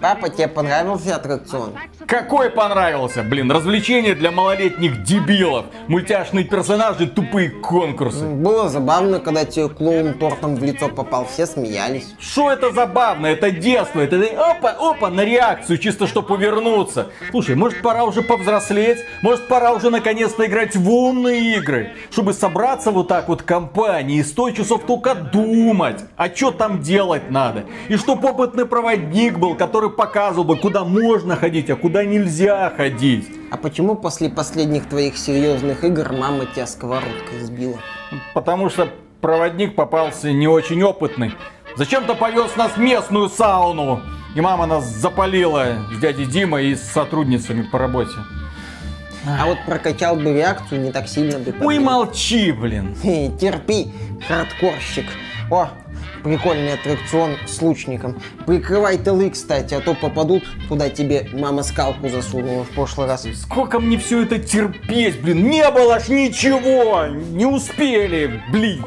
Папа, тебе понравился аттракцион? Какой понравился? Блин, развлечение для малолетних дебилов. Мультяшные персонажи, тупые конкурсы. Было забавно, когда тебе клоун тортом в лицо попал, все смеялись. Что это забавно? Это детство. Это опа, опа, на реакцию, чисто чтобы увернуться. Слушай, может пора уже повзрослеть? Может пора уже наконец-то играть в умные игры? Чтобы собраться вот так вот в компании и 100 часов только думать, а что там делать надо. И чтоб опытный проводник был, который показывал бы, куда можно ходить, а куда нельзя ходить. А почему после последних твоих серьезных игр мама тебя сковородкой сбила? Потому что проводник попался не очень опытный. Зачем-то повез нас в местную сауну. И мама нас запалила с дядей Димой и с сотрудницами по работе. А вот прокачал бы реакцию, не так сильно бы Ой, молчи, блин. Терпи, хардкорщик. О, прикольный аттракцион с лучником. Прикрывай тылы, кстати, а то попадут, куда тебе мама скалку засунула в прошлый раз. Сколько мне все это терпеть, блин? Не было ж ничего! Не успели, блин!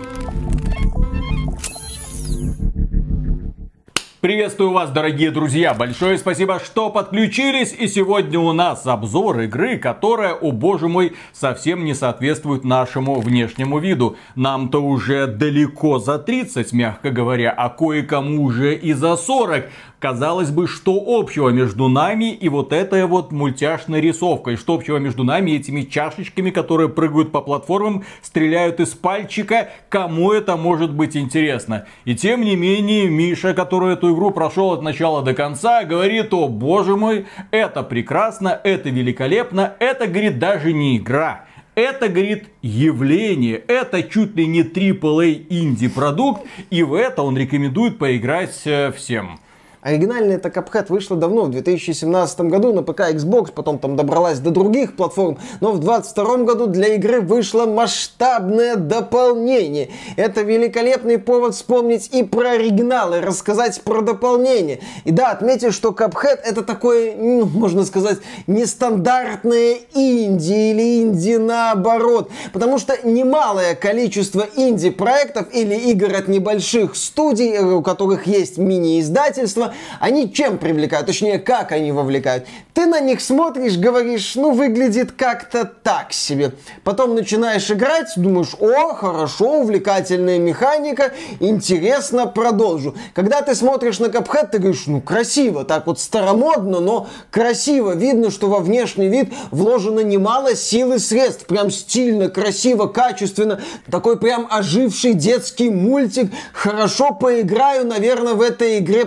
Приветствую вас, дорогие друзья! Большое спасибо, что подключились. И сегодня у нас обзор игры, которая, о боже мой, совсем не соответствует нашему внешнему виду. Нам-то уже далеко за 30, мягко говоря, а кое-кому уже и за 40. Казалось бы, что общего между нами и вот этой вот мультяшной рисовкой? Что общего между нами и этими чашечками, которые прыгают по платформам, стреляют из пальчика? Кому это может быть интересно? И тем не менее, Миша, который эту игру прошел от начала до конца, говорит, о боже мой, это прекрасно, это великолепно, это, говорит, даже не игра. Это, говорит, явление, это чуть ли не AAA инди-продукт, и в это он рекомендует поиграть э, всем. Оригинальная эта Cuphead вышла давно, в 2017 году на ПК Xbox, потом там добралась до других платформ, но в 2022 году для игры вышло масштабное дополнение. Это великолепный повод вспомнить и про оригинал, и рассказать про дополнение. И да, отметьте, что Cuphead это такое, ну, можно сказать, нестандартное инди или инди наоборот, потому что немалое количество инди-проектов или игр от небольших студий, э, у которых есть мини-издательства, они чем привлекают, точнее, как они вовлекают. Ты на них смотришь, говоришь, ну, выглядит как-то так себе. Потом начинаешь играть, думаешь, о, хорошо, увлекательная механика, интересно, продолжу. Когда ты смотришь на Cuphead, ты говоришь, ну, красиво, так вот старомодно, но красиво. Видно, что во внешний вид вложено немало сил и средств. Прям стильно, красиво, качественно. Такой прям оживший детский мультик. Хорошо поиграю, наверное, в этой игре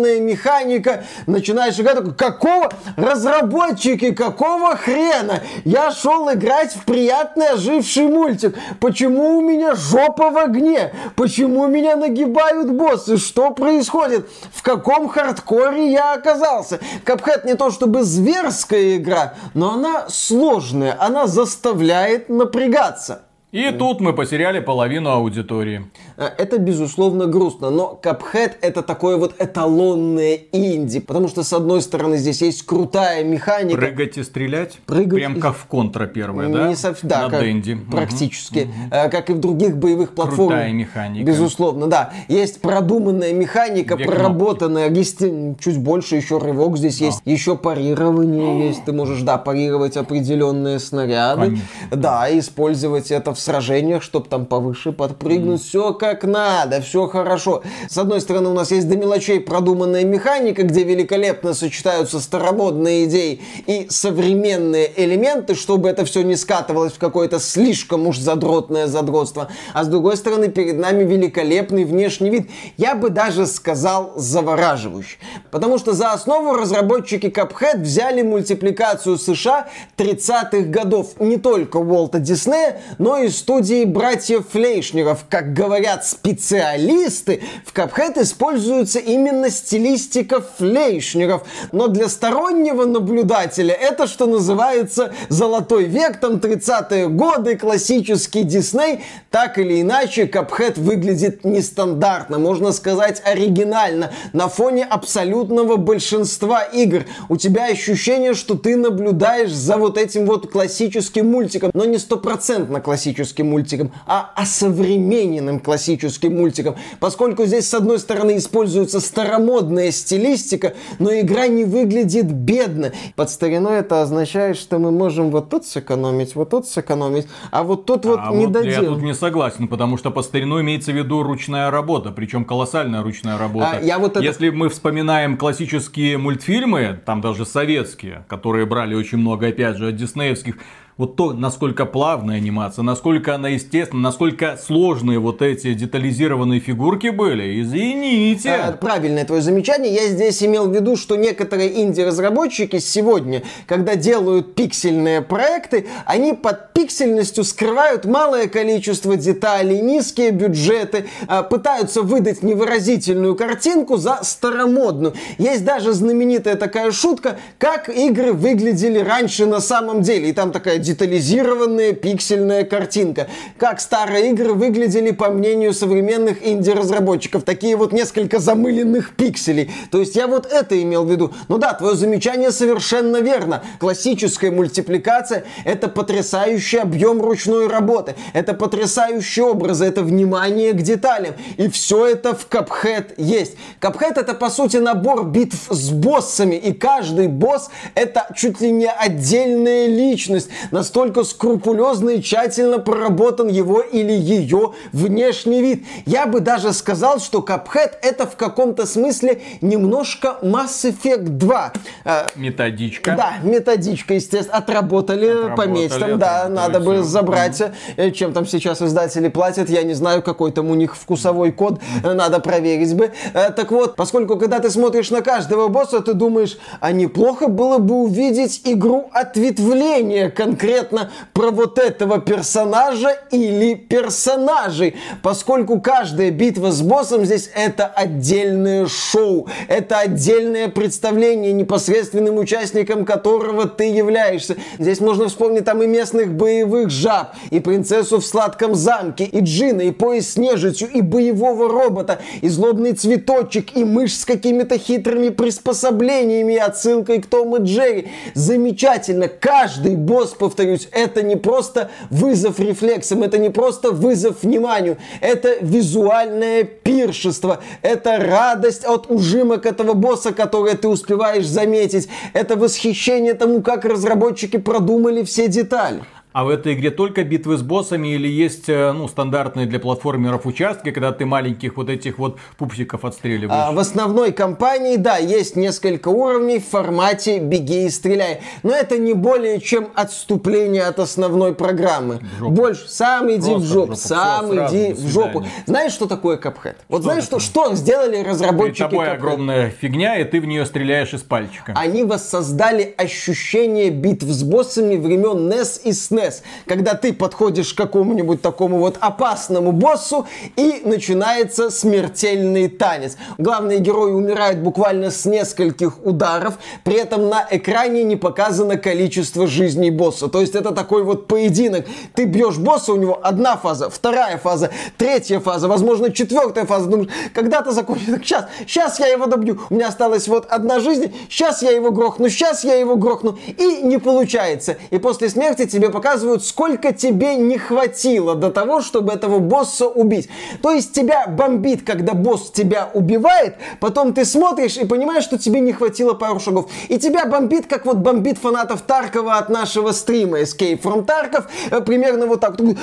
приятная механика. Начинаешь играть, такой, какого? Разработчики, какого хрена? Я шел играть в приятный оживший мультик. Почему у меня жопа в огне? Почему меня нагибают боссы? Что происходит? В каком хардкоре я оказался? Капхед не то чтобы зверская игра, но она сложная. Она заставляет напрягаться. И тут мы потеряли половину аудитории. Э, это, безусловно, грустно, но Cuphead это такое вот эталонное инди, потому что, с одной стороны, здесь есть крутая механика. Прыгать и стрелять? Прыгать Прям как в контра первая, да? Не сов- да, На как- Денди. практически. Э, Как и в других боевых платформах. Крутая механика. Безусловно, да. Есть продуманная механика, Две проработанная. Есть э, чуть больше еще рывок здесь есть. Еще парирование есть. Ты можешь, да, парировать определенные снаряды. Конечно. Да, использовать это в сражениях, чтобы там повыше подпрыгнуть. Все как надо, все хорошо. С одной стороны, у нас есть до мелочей продуманная механика, где великолепно сочетаются старомодные идеи и современные элементы, чтобы это все не скатывалось в какое-то слишком уж задротное задротство. А с другой стороны, перед нами великолепный внешний вид. Я бы даже сказал завораживающий. Потому что за основу разработчики Cuphead взяли мультипликацию США 30-х годов. Не только Уолта Диснея, но и студии братьев Флейшнеров. Как говорят специалисты, в Cuphead используется именно стилистика Флейшнеров. Но для стороннего наблюдателя это, что называется, золотой век, там 30-е годы, классический Дисней. Так или иначе, Cuphead выглядит нестандартно, можно сказать оригинально, на фоне абсолютного большинства игр. У тебя ощущение, что ты наблюдаешь за вот этим вот классическим мультиком, но не стопроцентно классическим мультиком, а осовремененным классическим классическим мультикам, поскольку здесь, с одной стороны, используется старомодная стилистика, но игра не выглядит бедно. Под стариной это означает, что мы можем вот тут сэкономить, вот тут сэкономить, а вот тут вот а не вот дадим. Я тут не согласен, потому что по старину имеется в виду ручная работа, причем колоссальная ручная работа. А, я вот это... Если мы вспоминаем классические мультфильмы, там даже советские, которые брали очень много, опять же, от диснеевских, вот то, насколько плавная анимация, насколько она естественна, насколько сложные вот эти детализированные фигурки были. Извините. А, правильное твое замечание. Я здесь имел в виду, что некоторые инди-разработчики сегодня, когда делают пиксельные проекты, они под пиксельностью скрывают малое количество деталей, низкие бюджеты, а, пытаются выдать невыразительную картинку за старомодную. Есть даже знаменитая такая шутка, как игры выглядели раньше на самом деле. И там такая детализированная пиксельная картинка. Как старые игры выглядели, по мнению современных инди-разработчиков. Такие вот несколько замыленных пикселей. То есть я вот это имел в виду. Ну да, твое замечание совершенно верно. Классическая мультипликация — это потрясающий объем ручной работы. Это потрясающие образы, это внимание к деталям. И все это в Cuphead есть. Cuphead — это, по сути, набор битв с боссами. И каждый босс — это чуть ли не отдельная личность настолько скрупулезно и тщательно проработан его или ее внешний вид. Я бы даже сказал, что Cuphead это в каком-то смысле немножко Mass Effect 2. Э, методичка. Да, методичка, естественно. Отработали, отработали по местам, да, надо бы забрать. Mm-hmm. Чем там сейчас издатели платят, я не знаю, какой там у них вкусовой код, надо проверить бы. Так вот, поскольку когда ты смотришь на каждого босса, ты думаешь, а неплохо было бы увидеть игру ответвления конкретно конкретно про вот этого персонажа или персонажей, поскольку каждая битва с боссом здесь это отдельное шоу, это отдельное представление непосредственным участником которого ты являешься. Здесь можно вспомнить там и местных боевых жаб, и принцессу в сладком замке, и Джина, и пояс с нежитью, и боевого робота, и злобный цветочек, и мышь с какими-то хитрыми приспособлениями и отсылкой к Тому и Джерри. Замечательно. Каждый босс, повторяю, повторюсь, это не просто вызов рефлексам, это не просто вызов вниманию, это визуальное пиршество, это радость от ужимок этого босса, которое ты успеваешь заметить, это восхищение тому, как разработчики продумали все детали. А в этой игре только битвы с боссами или есть э, ну, стандартные для платформеров участки, когда ты маленьких вот этих вот пупсиков отстреливаешь? А, в основной кампании, да, есть несколько уровней в формате «беги и стреляй». Но это не более чем отступление от основной программы. Больше, сам иди Просто в жопу, в жопу. сам Все, иди в жопу. Знаешь, что такое Cuphead? Вот знаешь, что, что сделали разработчики Перед тобой Cuphead? огромная фигня, и ты в нее стреляешь из пальчика. Они воссоздали ощущение битв с боссами времен NES и SNES SNES, когда ты подходишь к какому-нибудь такому вот опасному боссу и начинается смертельный танец. Главные герои умирают буквально с нескольких ударов, при этом на экране не показано количество жизней босса. То есть это такой вот поединок. Ты бьешь босса, у него одна фаза, вторая фаза, третья фаза, возможно, четвертая фаза. Думаешь, когда-то закончится. Так сейчас, сейчас я его добью. У меня осталась вот одна жизнь, сейчас я его грохну, сейчас я его грохну. И не получается. И после смерти тебе показывают показывают, сколько тебе не хватило до того, чтобы этого босса убить. То есть тебя бомбит, когда босс тебя убивает, потом ты смотришь и понимаешь, что тебе не хватило пару шагов. И тебя бомбит, как вот бомбит фанатов Таркова от нашего стрима Escape from Tarkov, э, примерно вот так. Ну,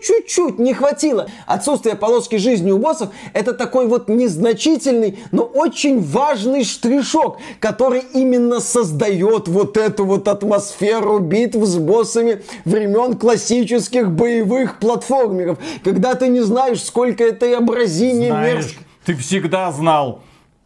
чуть-чуть не хватило. Отсутствие полоски жизни у боссов это такой вот незначительный, но очень важный штришок, который именно создает вот эту вот атмосферу с боссами времен классических боевых платформеров, когда ты не знаешь, сколько этой абразине мерзко. Ты всегда знал.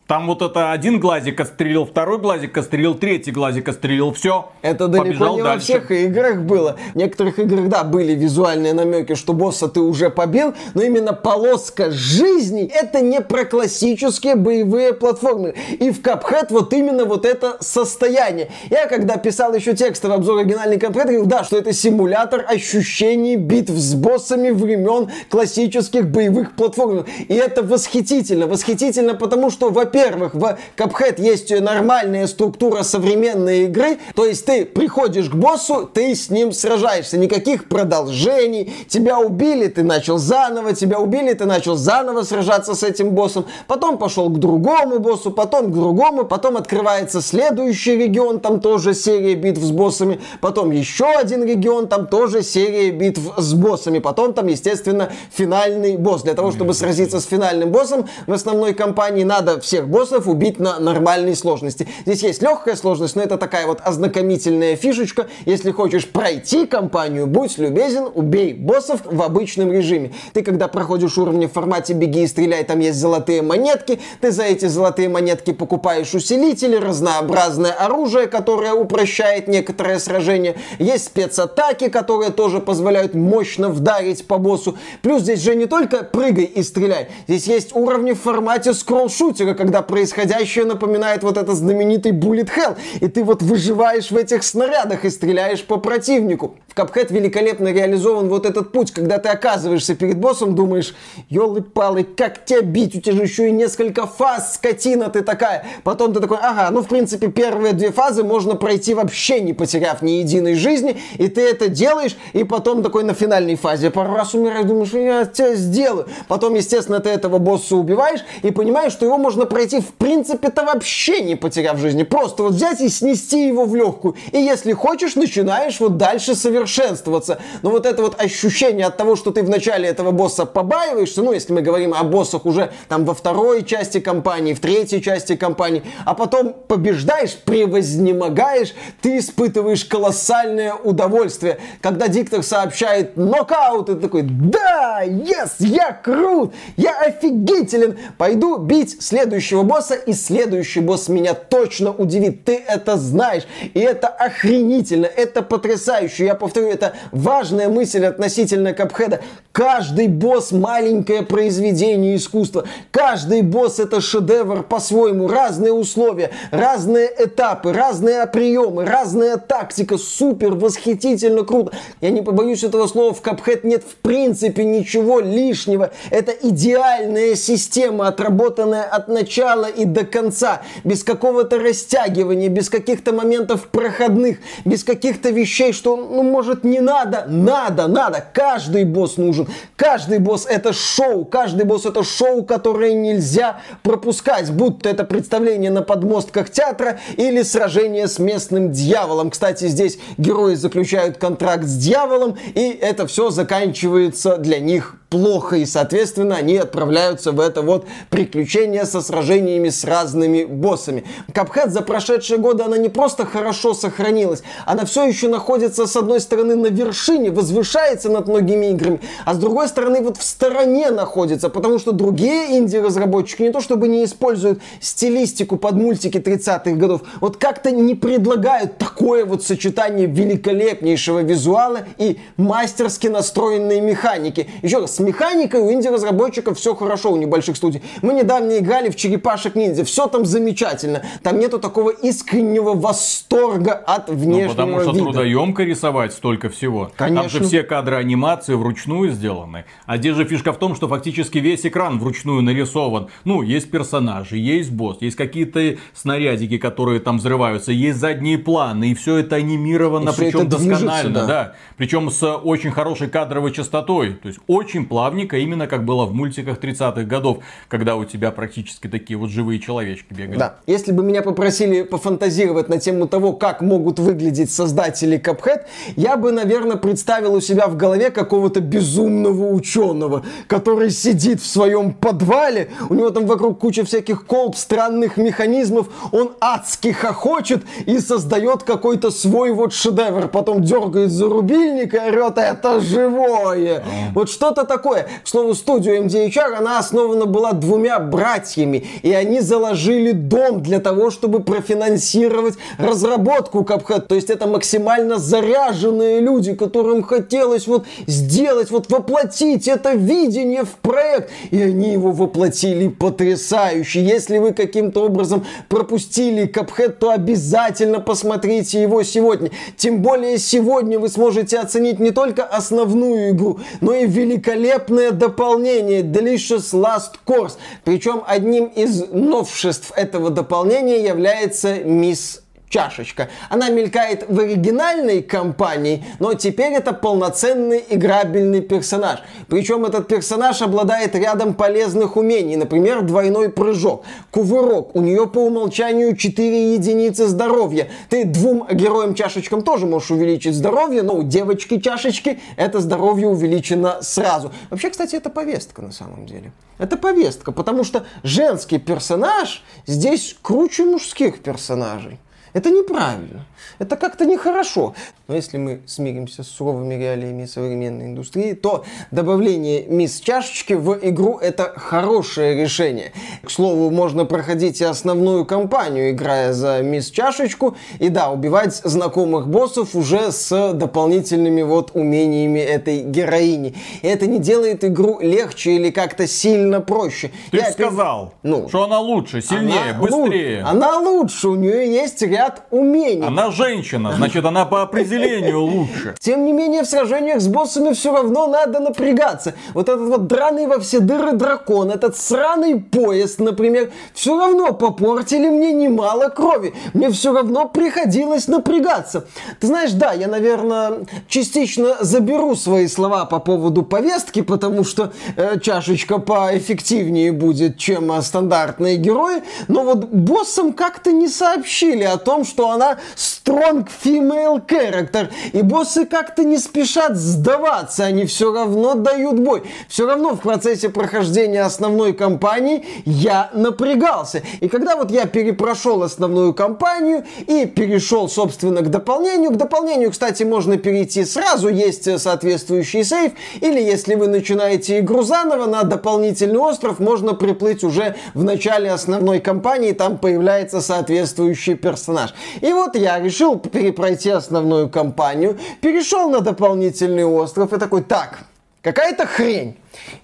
Там вот это один глазик отстрелил, второй глазик отстрелил, третий глазик отстрелил, все. Это далеко не дальше. во всех играх было. В некоторых играх, да, были визуальные намеки, что босса ты уже побил, но именно полоска жизни это не про классические боевые платформы. И в Cuphead вот именно вот это состояние. Я когда писал еще текстовый обзор оригинальный Cuphead, говорил, да, что это симулятор ощущений битв с боссами времен классических боевых платформ. И это восхитительно. Восхитительно, потому что, во-первых, во-первых, в Cuphead есть нормальная структура современной игры, то есть ты приходишь к боссу, ты с ним сражаешься, никаких продолжений, тебя убили, ты начал заново, тебя убили, ты начал заново сражаться с этим боссом, потом пошел к другому боссу, потом к другому, потом открывается следующий регион, там тоже серия битв с боссами, потом еще один регион, там тоже серия битв с боссами, потом там, естественно, финальный босс. Для того, чтобы сразиться с финальным боссом, в основной кампании надо всех боссов убить на нормальной сложности. Здесь есть легкая сложность, но это такая вот ознакомительная фишечка. Если хочешь пройти кампанию, будь любезен, убей боссов в обычном режиме. Ты, когда проходишь уровни в формате беги и стреляй, там есть золотые монетки, ты за эти золотые монетки покупаешь усилители, разнообразное оружие, которое упрощает некоторые сражения. Есть спецатаки, которые тоже позволяют мощно вдарить по боссу. Плюс здесь же не только прыгай и стреляй. Здесь есть уровни в формате скролл-шутера, когда происходящее напоминает вот этот знаменитый Bullet Hell. И ты вот выживаешь в этих снарядах и стреляешь по противнику. В Cuphead великолепно реализован вот этот путь, когда ты оказываешься перед боссом, думаешь, елы-палы, как тебя бить? У тебя же еще и несколько фаз, скотина ты такая. Потом ты такой, ага, ну в принципе первые две фазы можно пройти вообще не потеряв ни единой жизни, и ты это делаешь, и потом такой на финальной фазе пару раз умираешь, думаешь, я тебя сделаю. Потом, естественно, ты этого босса убиваешь и понимаешь, что его можно пройти в принципе-то вообще не потеряв жизни. Просто вот взять и снести его в легкую. И если хочешь, начинаешь вот дальше совершенствоваться. Но вот это вот ощущение от того, что ты в начале этого босса побаиваешься, ну, если мы говорим о боссах уже там во второй части кампании, в третьей части кампании, а потом побеждаешь, превознемогаешь, ты испытываешь колоссальное удовольствие. Когда диктор сообщает нокаут, ты такой, да, yes, я крут, я офигителен, пойду бить следующего босса, и следующий босс меня точно удивит. Ты это знаешь, и это охренительно, это потрясающе. Я повторю, это важная мысль относительно Капхеда. Каждый босс маленькое произведение искусства. Каждый босс это шедевр по-своему. Разные условия, разные этапы, разные приемы, разная тактика. Супер, восхитительно, круто. Я не побоюсь этого слова, в Капхед нет в принципе ничего лишнего. Это идеальная система, отработанная от начала и до конца. Без какого-то растягивания, без каких-то моментов проходных, без каких-то вещей, что, ну, может, не надо. Надо, надо. Каждый босс нужен. Каждый босс это шоу. Каждый босс это шоу, которое нельзя пропускать. Будто это представление на подмостках театра или сражение с местным дьяволом. Кстати, здесь герои заключают контракт с дьяволом, и это все заканчивается для них плохо, и, соответственно, они отправляются в это вот приключение со сражениями с разными боссами. Капхед за прошедшие годы, она не просто хорошо сохранилась, она все еще находится, с одной стороны, на вершине, возвышается над многими играми, а с другой стороны, вот в стороне находится, потому что другие инди-разработчики не то чтобы не используют стилистику под мультики 30-х годов, вот как-то не предлагают такое вот сочетание великолепнейшего визуала и мастерски настроенной механики. Еще раз, с механикой у инди-разработчиков все хорошо у небольших студий. Мы недавно играли в Черепашек Ниндзя, все там замечательно. Там нету такого искреннего восторга от внешнего ну, потому что вида. трудоемко рисовать столько всего. Конечно. Там же все кадры анимации вручную сделаны. А здесь же фишка в том, что фактически весь экран вручную нарисован. Ну, есть персонажи, есть босс, есть какие-то снарядики, которые там взрываются, есть задние планы, и все это анимировано, причем досконально, да. да. Причем с очень хорошей кадровой частотой. То есть очень плавненько, именно как было в мультиках 30-х годов, когда у тебя практически такие вот живые человечки бегали. Да. Если бы меня попросили пофантазировать на тему того, как могут выглядеть создатели Cuphead, я бы, наверное, представил у себя в голове какого-то безумного ученого, который сидит в своем подвале, у него там вокруг куча всяких колб, странных механизмов, он адски хохочет и создает какой-то свой вот шедевр, потом дергает за рубильник и орет, это живое. Вот что-то такое. К слову, студию MDHR, она основана была двумя братьями, и они заложили дом для того, чтобы профинансировать разработку Cuphead. То есть это максимально заряженные люди, которым хотелось вот сделать, вот воплотить это видение в проект. И они его воплотили потрясающе. Если вы каким-то образом пропустили Cuphead, то обязательно посмотрите его сегодня. Тем более сегодня вы сможете оценить не только основную игру, но и великолепную великолепное дополнение Delicious Last Course. Причем одним из новшеств этого дополнения является Мисс чашечка. Она мелькает в оригинальной компании, но теперь это полноценный играбельный персонаж. Причем этот персонаж обладает рядом полезных умений, например, двойной прыжок, кувырок. У нее по умолчанию 4 единицы здоровья. Ты двум героям-чашечкам тоже можешь увеличить здоровье, но у девочки-чашечки это здоровье увеличено сразу. Вообще, кстати, это повестка на самом деле. Это повестка, потому что женский персонаж здесь круче мужских персонажей. Это неправильно. Это как-то нехорошо. Но если мы смиримся с суровыми реалиями современной индустрии, то добавление мисс чашечки в игру это хорошее решение. К слову, можно проходить и основную кампанию, играя за мисс чашечку, и да, убивать знакомых боссов уже с дополнительными вот умениями этой героини. И это не делает игру легче или как-то сильно проще. Ты Я сказал, ну, что она лучше, сильнее, она быстрее. Лу- она лучше, у нее есть ряд умений. Она женщина, значит она по определению лучше. Тем не менее, в сражениях с боссами все равно надо напрягаться. Вот этот вот драный во все дыры дракон, этот сраный поезд, например, все равно попортили мне немало крови. Мне все равно приходилось напрягаться. Ты знаешь, да, я, наверное, частично заберу свои слова по поводу повестки, потому что э, чашечка поэффективнее будет, чем э, стандартные герои, но вот боссам как-то не сообщили о том, что она strong female character. И боссы как-то не спешат сдаваться, они все равно дают бой. Все равно в процессе прохождения основной кампании я напрягался. И когда вот я перепрошел основную кампанию и перешел, собственно, к дополнению, к дополнению, кстати, можно перейти сразу, есть соответствующий сейф, или если вы начинаете игру заново, на дополнительный остров можно приплыть уже в начале основной кампании, там появляется соответствующий персонаж. И вот я решил перепройти основную кампанию, перешел на дополнительный остров и такой, так, какая-то хрень.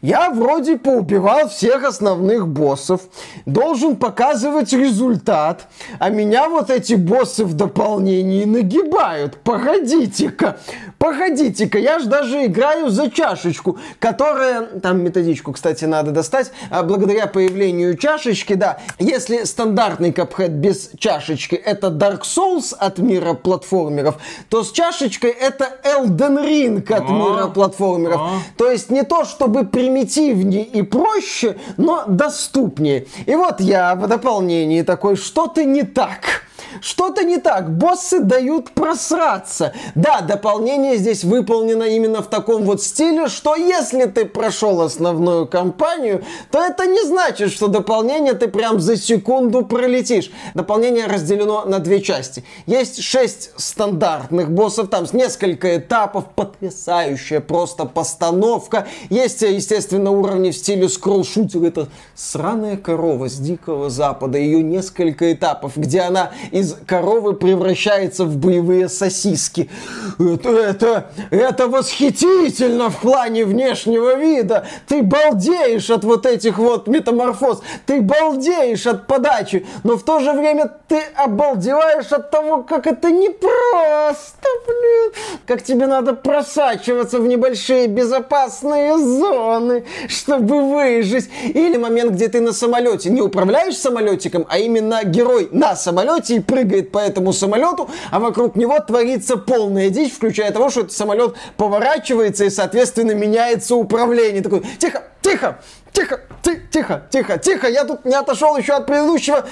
Я вроде поубивал всех основных боссов, должен показывать результат, а меня вот эти боссы в дополнении нагибают. Погодите-ка, погодите-ка, я же даже играю за чашечку, которая, там методичку, кстати, надо достать, а благодаря появлению чашечки, да, если стандартный капхед без чашечки это Dark Souls от мира платформеров, то с чашечкой это Elden Ring от мира платформеров. То есть не то, чтобы примитивнее и проще, но доступнее. И вот я в дополнении такой, что-то не так. Что-то не так. Боссы дают просраться. Да, дополнение здесь выполнено именно в таком вот стиле, что если ты прошел основную кампанию, то это не значит, что дополнение ты прям за секунду пролетишь. Дополнение разделено на две части. Есть шесть стандартных боссов, там несколько этапов, потрясающая просто постановка. Есть, естественно, уровни в стиле скролл-шутер. Это сраная корова с Дикого Запада. Ее несколько этапов, где она из коровы превращается в боевые сосиски. Это, это, это восхитительно в плане внешнего вида. Ты балдеешь от вот этих вот метаморфоз. Ты балдеешь от подачи. Но в то же время ты обалдеваешь от того, как это непросто, блин. Как тебе надо просачиваться в небольшие безопасные зоны, чтобы выжить. Или момент, где ты на самолете не управляешь самолетиком, а именно герой на самолете и прыгает по этому самолету, а вокруг него творится полная дичь, включая того, что этот самолет поворачивается и, соответственно, меняется управление. Такой, тихо, тихо, тихо, ты, тихо, тихо, тихо, я тут не отошел еще от предыдущего,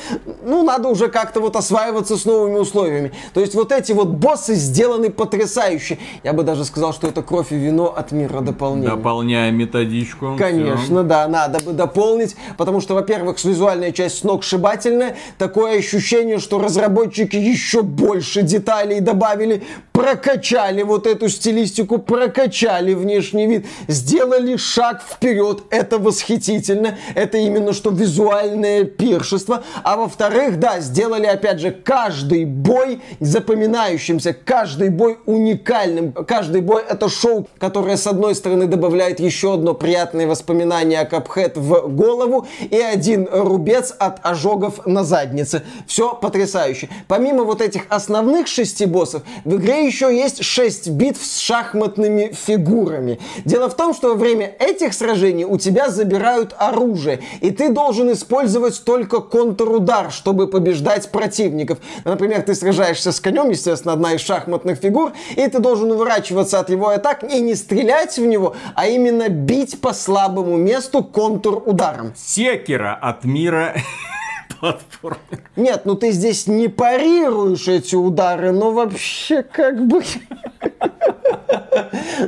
ну, надо уже как-то вот осваиваться с новыми условиями. То есть вот эти вот боссы сделаны потрясающе. Я бы даже сказал, что это кровь и вино от мира дополнения. Дополняя методичку. Конечно, все. да, надо бы дополнить, потому что, во-первых, визуальная часть сногсшибательная, такое ощущение, что разработчики еще больше деталей добавили, прокачали вот эту стилистику, прокачали внешний вид, сделали шаг вперед, это восхитительно это именно что визуальное пиршество, а во-вторых, да, сделали опять же каждый бой запоминающимся, каждый бой уникальным, каждый бой это шоу, которое с одной стороны добавляет еще одно приятное воспоминание о Капхед в голову и один рубец от ожогов на заднице. Все потрясающе. Помимо вот этих основных шести боссов, в игре еще есть шесть битв с шахматными фигурами. Дело в том, что во время этих сражений у тебя забирают оружие, и ты должен использовать только контрудар, чтобы побеждать противников. Например, ты сражаешься с конем, естественно, одна из шахматных фигур, и ты должен уворачиваться от его атак и не стрелять в него, а именно бить по слабому месту контур-ударом. Секера от мира платформер. Нет, ну ты здесь не парируешь эти удары, но вообще как бы...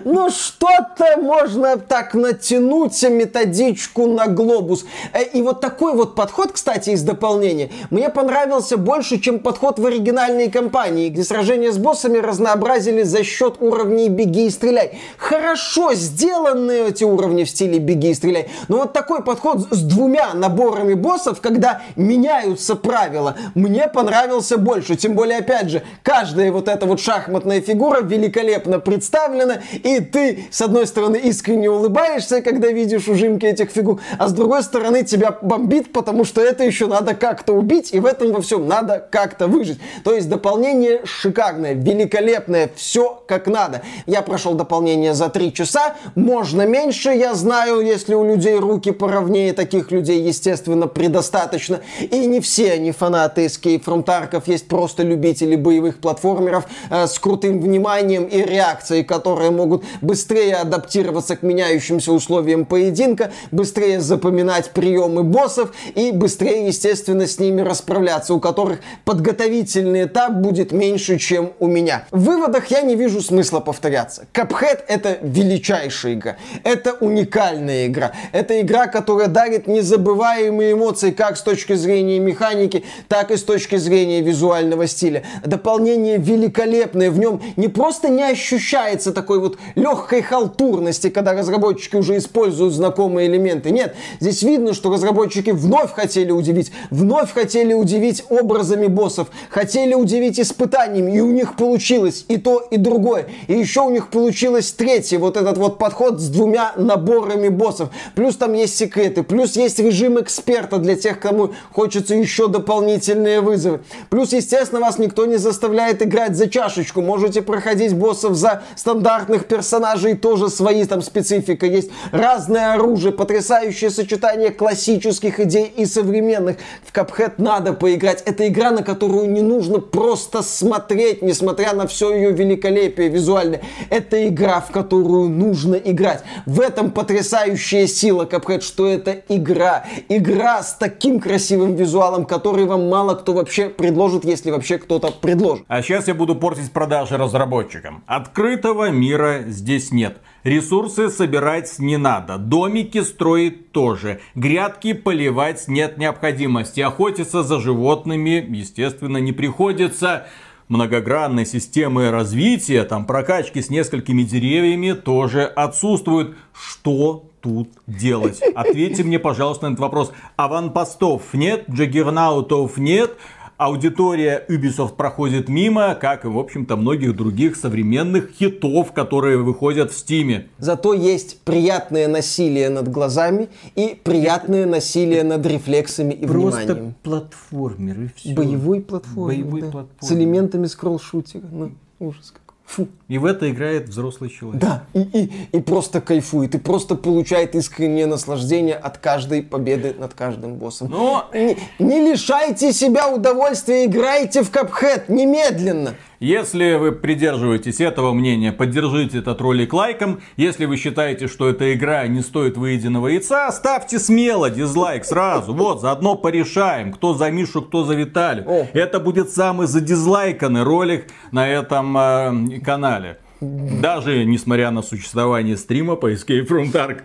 Ну, что-то можно так натянуть методичку на глобус. Э, и вот такой вот подход, кстати, из дополнения, мне понравился больше, чем подход в оригинальной кампании, где сражения с боссами разнообразили за счет уровней «беги и стреляй». Хорошо сделаны эти уровни в стиле «беги и стреляй», но вот такой подход с двумя наборами боссов, когда меняются правила, мне понравился больше. Тем более, опять же, каждая вот эта вот шахматная фигура великолепно представлена, и ты, с одной стороны, искренне улыбаешься, когда видишь ужимки этих фигур, а с другой стороны, тебя бомбит, потому что это еще надо как-то убить, и в этом во всем надо как-то выжить. То есть дополнение шикарное, великолепное, все как надо. Я прошел дополнение за три часа, можно меньше, я знаю, если у людей руки поровнее, таких людей, естественно, предостаточно. И не все они фанаты Escape from Tarkov, есть просто любители боевых платформеров э, с крутым вниманием и реакцией, которые могут могут быстрее адаптироваться к меняющимся условиям поединка, быстрее запоминать приемы боссов и быстрее, естественно, с ними расправляться, у которых подготовительный этап будет меньше, чем у меня. В выводах я не вижу смысла повторяться. Cuphead это величайшая игра. Это уникальная игра. Это игра, которая дарит незабываемые эмоции как с точки зрения механики, так и с точки зрения визуального стиля. Дополнение великолепное. В нем не просто не ощущается такой вот легкой халтурности, когда разработчики уже используют знакомые элементы. Нет, здесь видно, что разработчики вновь хотели удивить, вновь хотели удивить образами боссов, хотели удивить испытаниями, и у них получилось и то, и другое. И еще у них получилось третье, вот этот вот подход с двумя наборами боссов. Плюс там есть секреты, плюс есть режим эксперта для тех, кому хочется еще дополнительные вызовы. Плюс, естественно, вас никто не заставляет играть за чашечку. Можете проходить боссов за стандартных персонажей тоже свои там специфика есть. Разное оружие, потрясающее сочетание классических идей и современных. В Cuphead надо поиграть. Это игра, на которую не нужно просто смотреть, несмотря на все ее великолепие визуальное. Это игра, в которую нужно играть. В этом потрясающая сила Cuphead, что это игра. Игра с таким красивым визуалом, который вам мало кто вообще предложит, если вообще кто-то предложит. А сейчас я буду портить продажи разработчикам. Открытого мира здесь нет. Ресурсы собирать не надо, домики строить тоже, грядки поливать нет необходимости, охотиться за животными, естественно, не приходится многогранной системы развития, там прокачки с несколькими деревьями тоже отсутствуют. Что тут делать? Ответьте мне, пожалуйста, на этот вопрос. Аванпостов нет, джаггернаутов нет, аудитория Ubisoft проходит мимо, как и, в общем-то, многих других современных хитов, которые выходят в Стиме. Зато есть приятное насилие над глазами и приятное насилие над рефлексами и Просто вниманием. платформер и все. Боевой платформер. Боевой да. платформер. С элементами скролл-шутера. Ну, ужас. Фу. И в это играет взрослый человек. Да, и, и, и просто кайфует, и просто получает искреннее наслаждение от каждой победы над каждым боссом. Но Не, не лишайте себя удовольствия, играйте в Капхед немедленно. Если вы придерживаетесь этого мнения, поддержите этот ролик лайком. Если вы считаете, что эта игра не стоит выеденного яйца, ставьте смело дизлайк сразу. Вот, заодно порешаем, кто за Мишу, кто за Виталия. О. Это будет самый задизлайканный ролик на этом э, канале. Даже несмотря на существование стрима по Escape from Dark.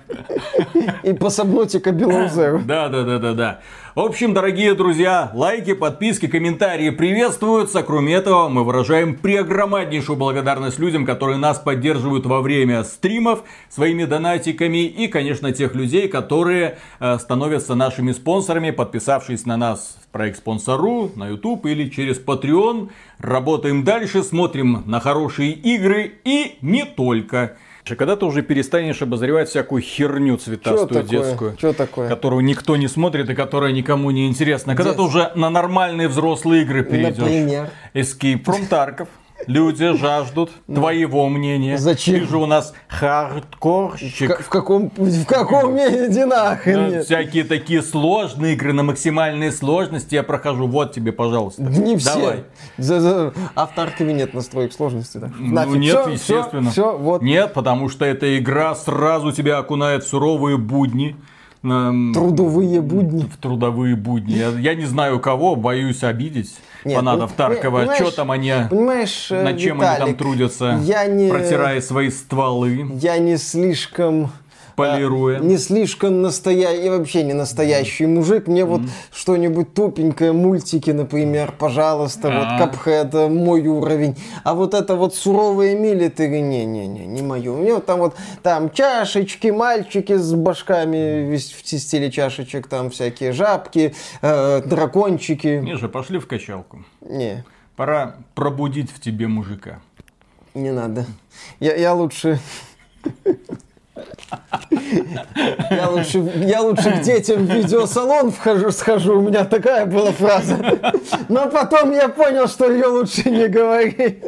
И по Below Zero. Да, да, да, да, да. В общем, дорогие друзья, лайки, подписки, комментарии приветствуются. Кроме этого, мы выражаем преогромаднейшую благодарность людям, которые нас поддерживают во время стримов своими донатиками. И, конечно, тех людей, которые э, становятся нашими спонсорами, подписавшись на нас в проект Спонсору, на YouTube или через Patreon. Работаем дальше, смотрим на хорошие игры и не только. Когда ты уже перестанешь обозревать всякую херню цветастую Чё детскую, Чё такое? которую никто не смотрит и которая никому не интересна. Когда ты Дет- уже на нормальные взрослые игры перейдешь. Например? Escape from Tarkov. Люди жаждут твоего мнения. Зачем? Ты же у нас хардкорщик. в каком, в каком месте нахрен Да, нет? Всякие такие сложные игры на максимальной сложности я прохожу. Вот тебе, пожалуйста. Не все. Давай. За- за- А в Таркове нет настроек сложности. Так. Ну нет, Всё, естественно. Все, вот. Нет, потому что эта игра сразу тебя окунает в суровые будни. Эм, Трудовые будни. в трудовые будни. Я, я не знаю кого, боюсь обидеть Нет, фанатов ну, Таркова. Что там они, Понимаешь, над чем они там Виталик, трудятся, я не- протирая свои стволы, Я не слишком... полируя. а, Не слишком настоящий, и вообще не настоящий мужик. Мне вот что-нибудь тупенькое, мультики, например, пожалуйста, вот. Капхед, э, мой уровень. А вот это вот суровые милитари, не-не-не, не мое. У меня вот там вот, там чашечки, мальчики с башками в стиле чашечек, там всякие жабки, э, дракончики. Миша, пошли в качалку. Не, Пора пробудить в тебе мужика. не надо. Я, я лучше... Я лучше, я лучше к детям в видеосалон вхожу, схожу, у меня такая была фраза. Но потом я понял, что ее лучше не говорить.